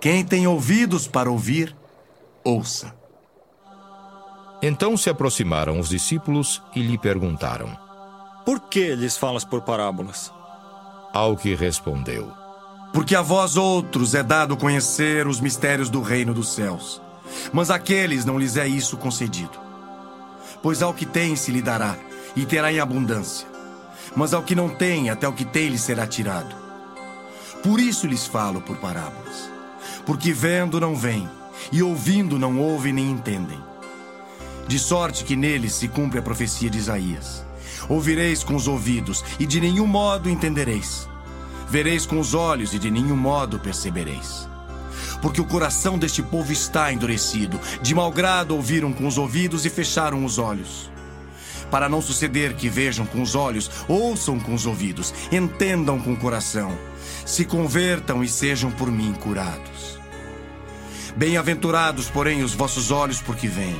Quem tem ouvidos para ouvir, ouça. Então se aproximaram os discípulos e lhe perguntaram: Por que lhes falas por parábolas? Ao que respondeu: Porque a vós outros é dado conhecer os mistérios do reino dos céus, mas àqueles não lhes é isso concedido. Pois ao que tem se lhe dará, e terá em abundância, mas ao que não tem, até o que tem lhe será tirado. Por isso lhes falo por parábolas, porque vendo não veem, e ouvindo não ouvem nem entendem de sorte que neles se cumpre a profecia de Isaías. Ouvireis com os ouvidos, e de nenhum modo entendereis. Vereis com os olhos, e de nenhum modo percebereis. Porque o coração deste povo está endurecido, de mau grado ouviram com os ouvidos e fecharam os olhos. Para não suceder que vejam com os olhos, ouçam com os ouvidos, entendam com o coração, se convertam e sejam por mim curados. Bem-aventurados, porém, os vossos olhos, porque veem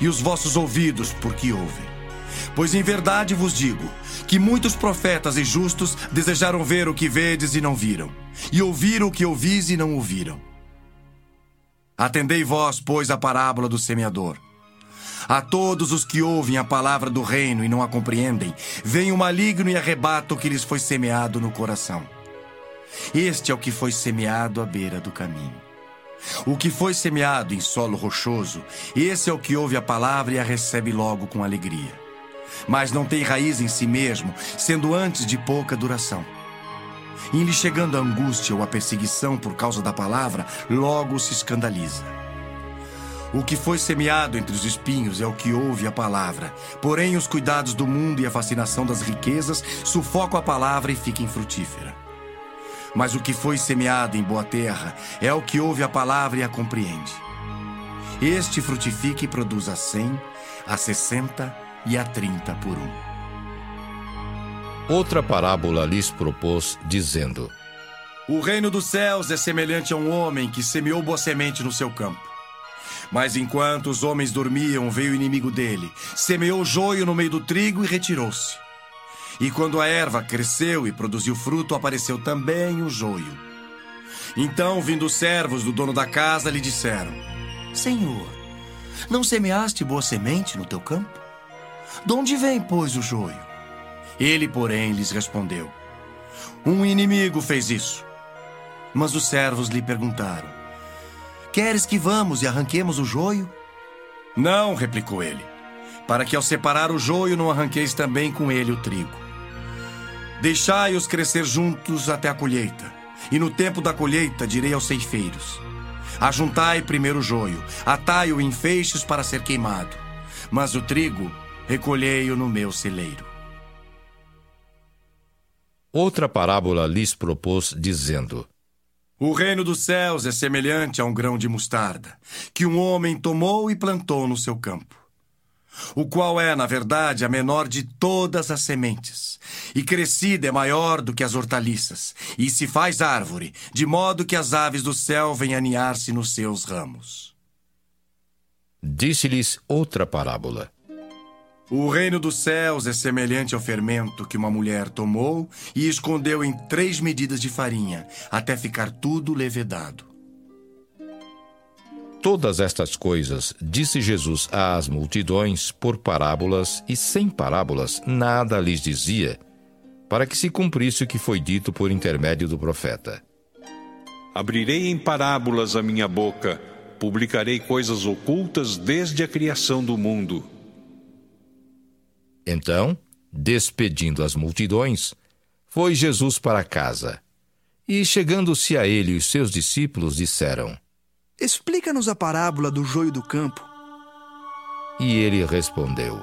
e os vossos ouvidos, porque ouvem. Pois em verdade vos digo que muitos profetas e justos desejaram ver o que vedes e não viram, e ouvir o que ouvis e não ouviram. Atendei vós, pois, a parábola do semeador. A todos os que ouvem a palavra do reino e não a compreendem, vem o maligno e arrebata o que lhes foi semeado no coração. Este é o que foi semeado à beira do caminho. O que foi semeado em solo rochoso, esse é o que ouve a palavra e a recebe logo com alegria. Mas não tem raiz em si mesmo, sendo antes de pouca duração. Em lhe chegando a angústia ou a perseguição por causa da palavra, logo se escandaliza. O que foi semeado entre os espinhos é o que ouve a palavra. Porém, os cuidados do mundo e a fascinação das riquezas sufocam a palavra e fica infrutífera. Mas o que foi semeado em boa terra é o que ouve a palavra e a compreende. Este frutifica e produz a cem, a sessenta e a trinta por um. Outra parábola lhes propôs, dizendo: O reino dos céus é semelhante a um homem que semeou boa semente no seu campo. Mas enquanto os homens dormiam, veio o inimigo dele, semeou joio no meio do trigo e retirou-se. E quando a erva cresceu e produziu fruto, apareceu também o joio. Então, vindo os servos do dono da casa, lhe disseram: Senhor, não semeaste boa semente no teu campo? De onde vem, pois, o joio? Ele, porém, lhes respondeu: Um inimigo fez isso. Mas os servos lhe perguntaram: Queres que vamos e arranquemos o joio? Não, replicou ele, para que ao separar o joio não arranqueis também com ele o trigo. Deixai-os crescer juntos até a colheita. E no tempo da colheita direi aos ceifeiros: Ajuntai primeiro o joio, atai-o em feixes para ser queimado, mas o trigo recolhei-o no meu celeiro. Outra parábola lhes propôs, dizendo: O reino dos céus é semelhante a um grão de mostarda, que um homem tomou e plantou no seu campo. O qual é, na verdade, a menor de todas as sementes. E crescida é maior do que as hortaliças, e se faz árvore, de modo que as aves do céu vêm aninhar-se nos seus ramos. Disse-lhes outra parábola. O reino dos céus é semelhante ao fermento que uma mulher tomou e escondeu em três medidas de farinha, até ficar tudo levedado. Todas estas coisas disse Jesus às multidões por parábolas, e sem parábolas nada lhes dizia, para que se cumprisse o que foi dito por intermédio do profeta. Abrirei em parábolas a minha boca, publicarei coisas ocultas desde a criação do mundo. Então, despedindo as multidões, foi Jesus para casa. E chegando-se a ele os seus discípulos disseram: Explica-nos a parábola do joio do campo. E ele respondeu: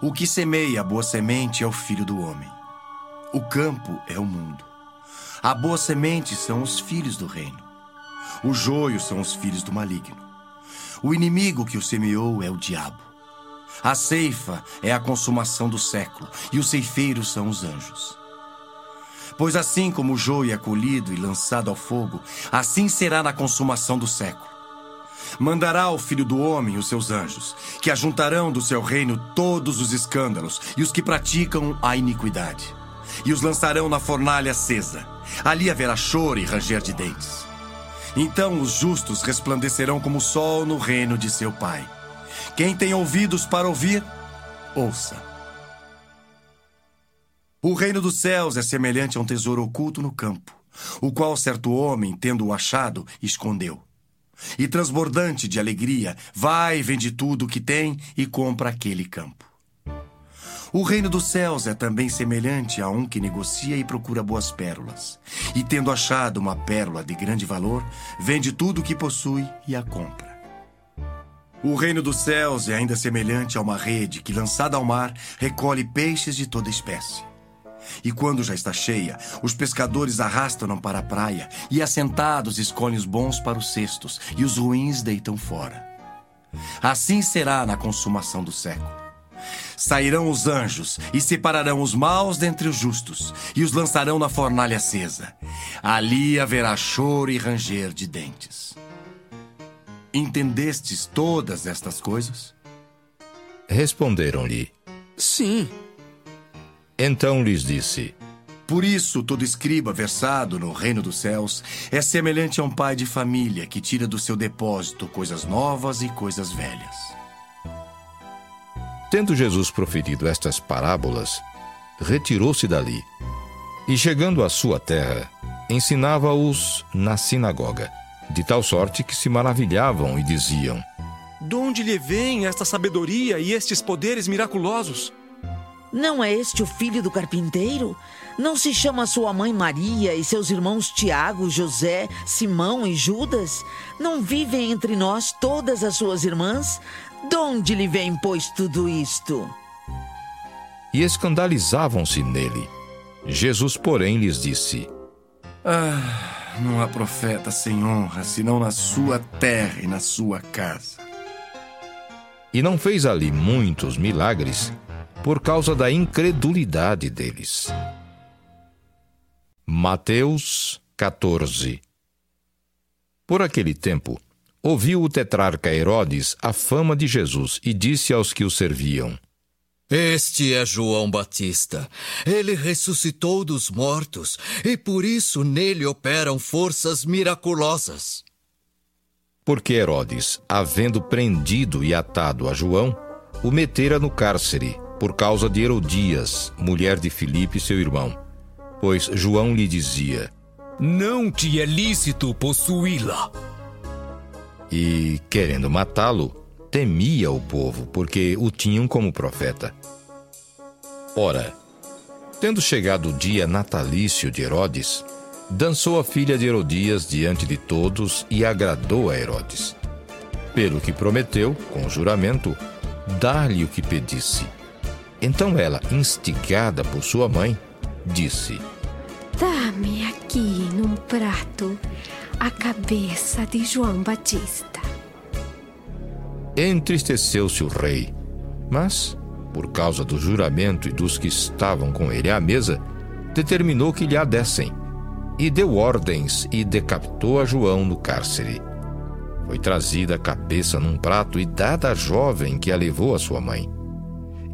O que semeia a boa semente é o filho do homem. O campo é o mundo. A boa semente são os filhos do reino. O joio são os filhos do maligno. O inimigo que o semeou é o diabo. A ceifa é a consumação do século, e os ceifeiros são os anjos. Pois assim como o joio é colhido e lançado ao fogo, assim será na consumação do século. Mandará o Filho do Homem os seus anjos, que ajuntarão do seu reino todos os escândalos e os que praticam a iniquidade, e os lançarão na fornalha acesa. Ali haverá choro e ranger de dentes. Então os justos resplandecerão como o sol no reino de seu Pai. Quem tem ouvidos para ouvir, ouça. O reino dos céus é semelhante a um tesouro oculto no campo, o qual certo homem, tendo-o achado, escondeu. E transbordante de alegria, vai e vende tudo o que tem e compra aquele campo. O reino dos céus é também semelhante a um que negocia e procura boas pérolas. E tendo achado uma pérola de grande valor, vende tudo o que possui e a compra. O reino dos céus é ainda semelhante a uma rede que, lançada ao mar, recolhe peixes de toda espécie. E quando já está cheia, os pescadores arrastam-na para a praia e, assentados, escolhem os bons para os cestos e os ruins deitam fora. Assim será na consumação do século. Sairão os anjos e separarão os maus dentre os justos e os lançarão na fornalha acesa. Ali haverá choro e ranger de dentes. Entendestes todas estas coisas? Responderam-lhe: Sim. Então lhes disse: Por isso, todo escriba versado no reino dos céus é semelhante a um pai de família que tira do seu depósito coisas novas e coisas velhas. Tendo Jesus proferido estas parábolas, retirou-se dali e, chegando à sua terra, ensinava-os na sinagoga, de tal sorte que se maravilhavam e diziam: De onde lhe vem esta sabedoria e estes poderes miraculosos? Não é este o filho do carpinteiro? Não se chama sua mãe Maria e seus irmãos Tiago, José, Simão e Judas? Não vivem entre nós todas as suas irmãs? De onde lhe vem, pois, tudo isto? E escandalizavam-se nele. Jesus, porém, lhes disse: Ah, não há profeta sem honra senão na sua terra e na sua casa. E não fez ali muitos milagres por causa da incredulidade deles. Mateus 14 Por aquele tempo, ouviu o tetrarca Herodes a fama de Jesus e disse aos que o serviam: Este é João Batista. Ele ressuscitou dos mortos e por isso nele operam forças miraculosas. Porque Herodes, havendo prendido e atado a João, o metera no cárcere por causa de Herodias, mulher de Filipe, seu irmão. Pois João lhe dizia: Não te é lícito possuí-la. E, querendo matá-lo, temia o povo, porque o tinham como profeta. Ora, tendo chegado o dia natalício de Herodes, dançou a filha de Herodias diante de todos e agradou a Herodes. Pelo que prometeu, com juramento, dar-lhe o que pedisse. Então ela, instigada por sua mãe, disse: Dá-me aqui num prato a cabeça de João Batista. Entristeceu-se o rei Mas, por causa do juramento e dos que estavam com ele à mesa, determinou que lhe a dessem, e deu ordens e decapitou a João no cárcere. Foi trazida a cabeça num prato e dada à jovem que a levou à sua mãe.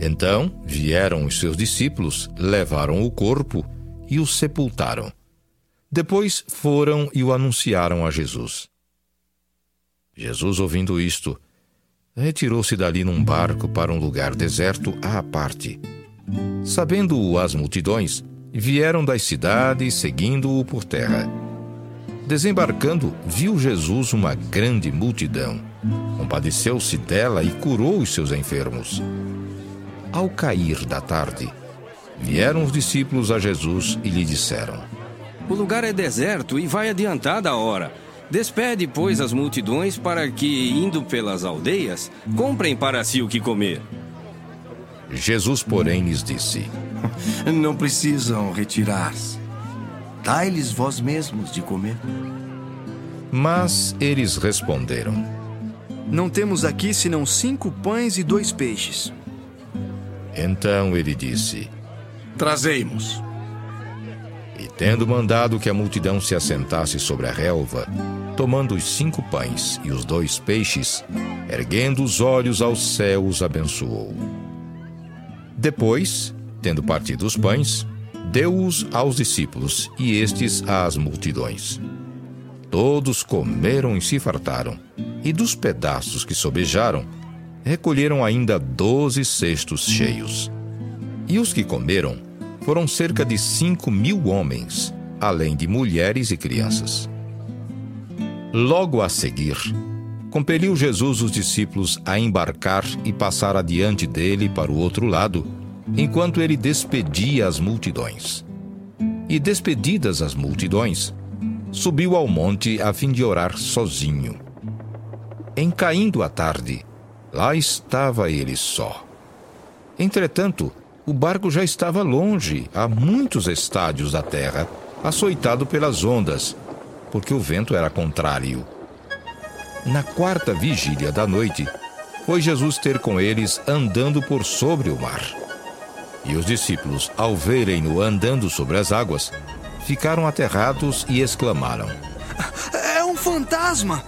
Então vieram os seus discípulos, levaram o corpo e o sepultaram. Depois foram e o anunciaram a Jesus. Jesus, ouvindo isto, retirou-se dali num barco para um lugar deserto à parte. Sabendo-o as multidões, vieram das cidades seguindo-o por terra. Desembarcando, viu Jesus uma grande multidão. Compadeceu-se dela e curou os seus enfermos. Ao cair da tarde, vieram os discípulos a Jesus e lhe disseram: O lugar é deserto e vai adiantada a hora. Despede, pois, as multidões para que, indo pelas aldeias, comprem para si o que comer. Jesus, porém, lhes disse: Não precisam retirar-se. Dai-lhes vós mesmos de comer. Mas eles responderam: Não temos aqui senão cinco pães e dois peixes. Então ele disse: Trazei-mos. E tendo mandado que a multidão se assentasse sobre a relva, tomando os cinco pães e os dois peixes, erguendo os olhos aos céus, abençoou. Depois, tendo partido os pães, deu-os aos discípulos e estes às multidões. Todos comeram e se fartaram, e dos pedaços que sobejaram, recolheram ainda doze cestos cheios. E os que comeram foram cerca de cinco mil homens, além de mulheres e crianças. Logo a seguir, compeliu Jesus os discípulos a embarcar e passar adiante dele para o outro lado, enquanto ele despedia as multidões. E despedidas as multidões, subiu ao monte a fim de orar sozinho. Em caindo a tarde, lá estava ele só. Entretanto, o barco já estava longe, a muitos estádios da terra, açoitado pelas ondas, porque o vento era contrário. Na quarta vigília da noite, foi Jesus ter com eles andando por sobre o mar. E os discípulos, ao verem-no andando sobre as águas, ficaram aterrados e exclamaram: É um fantasma!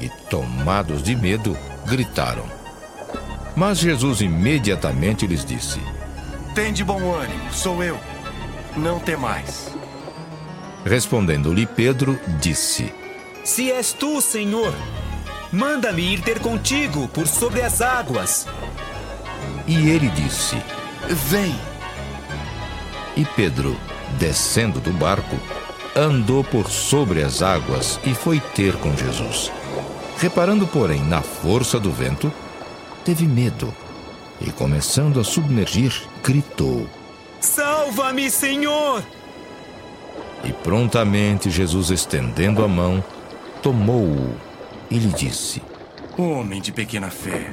E, tomados de medo, gritaram. Mas Jesus imediatamente lhes disse: Tende bom ânimo, sou eu. Não temais. Respondendo-lhe Pedro, disse: Se és tu, Senhor, manda-me ir ter contigo por sobre as águas. E ele disse: Vem. E Pedro, descendo do barco, andou por sobre as águas e foi ter com Jesus. Reparando, porém, na força do vento, teve medo e, começando a submergir, gritou: Salva-me, Senhor! E prontamente Jesus, estendendo a mão, tomou-o e lhe disse: Homem de pequena fé,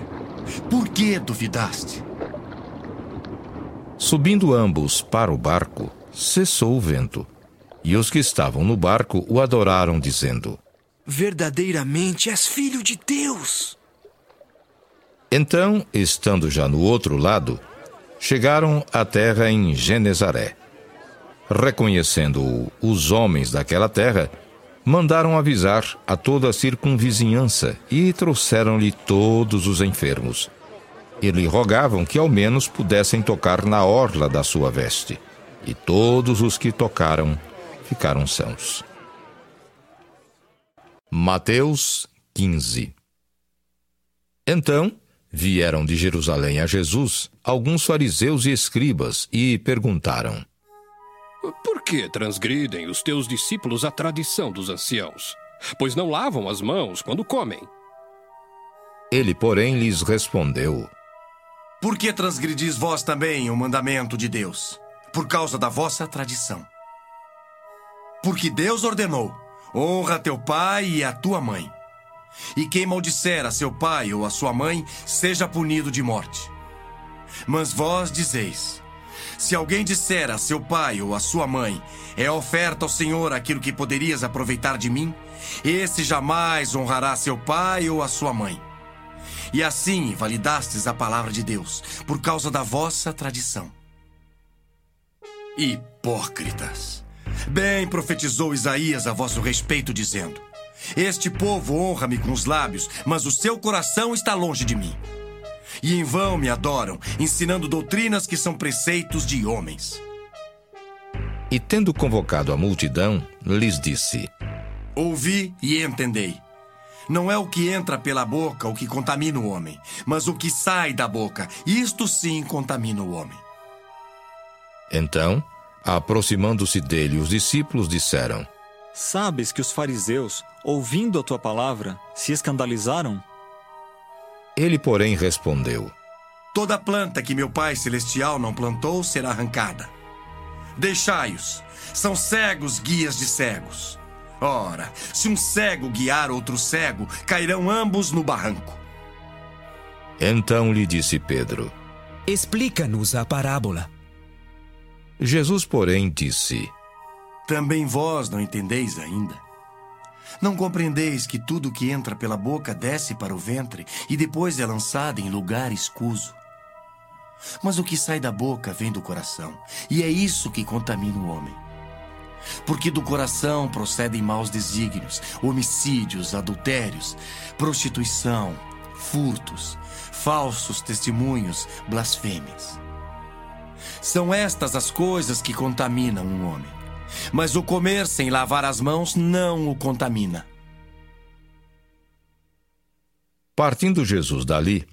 por que duvidaste? Subindo ambos para o barco, cessou o vento. E os que estavam no barco o adoraram, dizendo: Verdadeiramente és filho de Deus. Então, estando já no outro lado, chegaram à terra em Genezaré. Reconhecendo-o os homens daquela terra, mandaram avisar a toda a circunvizinhança e trouxeram-lhe todos os enfermos. E lhe rogavam que ao menos pudessem tocar na orla da sua veste. E todos os que tocaram ficaram sãos. Mateus 15 Então vieram de Jerusalém a Jesus alguns fariseus e escribas e perguntaram: Por que transgridem os teus discípulos a tradição dos anciãos? Pois não lavam as mãos quando comem. Ele, porém, lhes respondeu: Por que transgredis vós também o mandamento de Deus? Por causa da vossa tradição. Porque Deus ordenou: honra teu pai e a tua mãe. E quem maldisser a seu pai ou a sua mãe, seja punido de morte. Mas vós dizeis: se alguém disser a seu pai ou a sua mãe, é oferta ao Senhor aquilo que poderias aproveitar de mim, esse jamais honrará seu pai ou a sua mãe. e assim validastes a palavra de Deus, por causa da vossa tradição. Hipócritas! Bem profetizou Isaías a vosso respeito, dizendo: Este povo honra-me com os lábios, mas o seu coração está longe de mim. E em vão me adoram, ensinando doutrinas que são preceitos de homens. E tendo convocado a multidão, lhes disse: Ouvi e entendei. Não é o que entra pela boca o que contamina o homem, mas o que sai da boca, isto sim contamina o homem. Então, aproximando-se dele, os discípulos disseram: Sabes que os fariseus, ouvindo a tua palavra, se escandalizaram? Ele, porém, respondeu: Toda planta que meu Pai Celestial não plantou será arrancada. Deixai-os, são cegos guias de cegos. Ora, se um cego guiar outro cego, cairão ambos no barranco. Então lhe disse Pedro: Explica-nos a parábola. Jesus, porém, disse: Também vós não entendeis ainda? Não compreendeis que tudo que entra pela boca desce para o ventre e depois é lançado em lugar escuso? Mas o que sai da boca vem do coração, e é isso que contamina o homem. Porque do coração procedem maus desígnios, homicídios, adultérios, prostituição, furtos, falsos testemunhos, blasfêmias. São estas as coisas que contaminam um homem. Mas o comer sem lavar as mãos não o contamina. Partindo Jesus dali,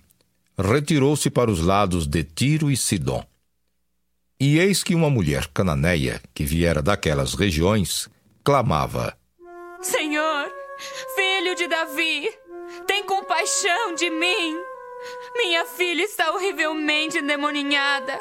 retirou-se para os lados de Tiro e Sidom. E eis que uma mulher cananeia, que viera daquelas regiões, clamava: Senhor, filho de Davi, tem compaixão de mim. Minha filha está horrivelmente endemoninhada.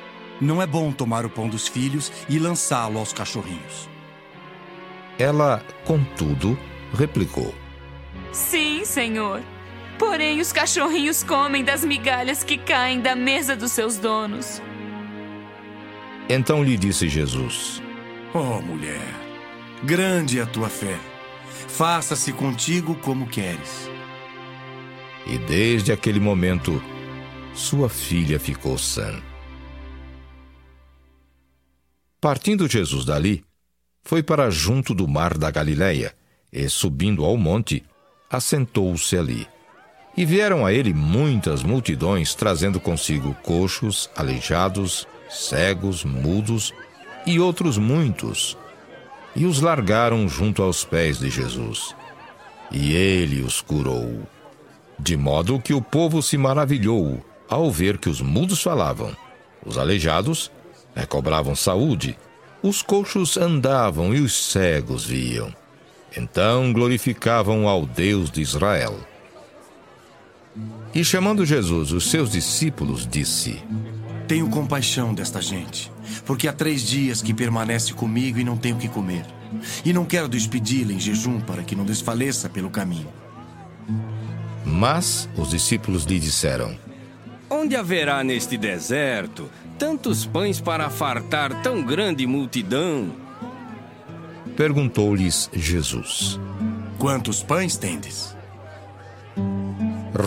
Não é bom tomar o pão dos filhos e lançá-lo aos cachorrinhos. Ela, contudo, replicou: Sim, Senhor. Porém, os cachorrinhos comem das migalhas que caem da mesa dos seus donos. Então lhe disse Jesus: Oh, mulher, grande é a tua fé. Faça-se contigo como queres. E desde aquele momento, sua filha ficou sã. Partindo Jesus dali, foi para junto do mar da Galileia, e subindo ao monte, assentou-se ali. E vieram a ele muitas multidões, trazendo consigo coxos, aleijados, cegos, mudos e outros muitos. E os largaram junto aos pés de Jesus. E ele os curou. De modo que o povo se maravilhou ao ver que os mudos falavam, os aleijados recobravam saúde, os coxos andavam e os cegos viam. Então glorificavam ao Deus de Israel. E chamando Jesus os seus discípulos, disse: Tenho compaixão desta gente, porque há três dias que permanece comigo e não tenho o que comer. E não quero despedi-la em jejum para que não desfaleça pelo caminho. Mas os discípulos lhe disseram: Onde haverá neste deserto tantos pães para fartar tão grande multidão? Perguntou-lhes Jesus: Quantos pães tendes?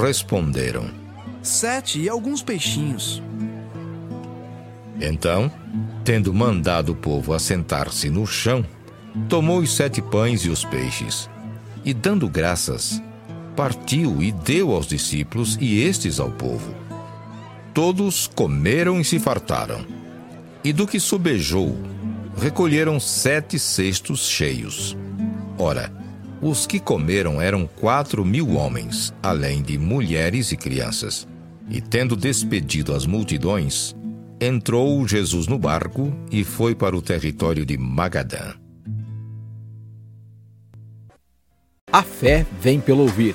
Responderam: Sete e alguns peixinhos. Então, tendo mandado o povo assentar-se no chão, tomou os sete pães e os peixes, e dando graças, partiu e deu aos discípulos e estes ao povo. Todos comeram e se fartaram. E do que sobejou, recolheram sete cestos cheios. Ora, os que comeram eram quatro mil homens, além de mulheres e crianças. E tendo despedido as multidões, entrou Jesus no barco e foi para o território de Magadã. A fé vem pelo ouvir.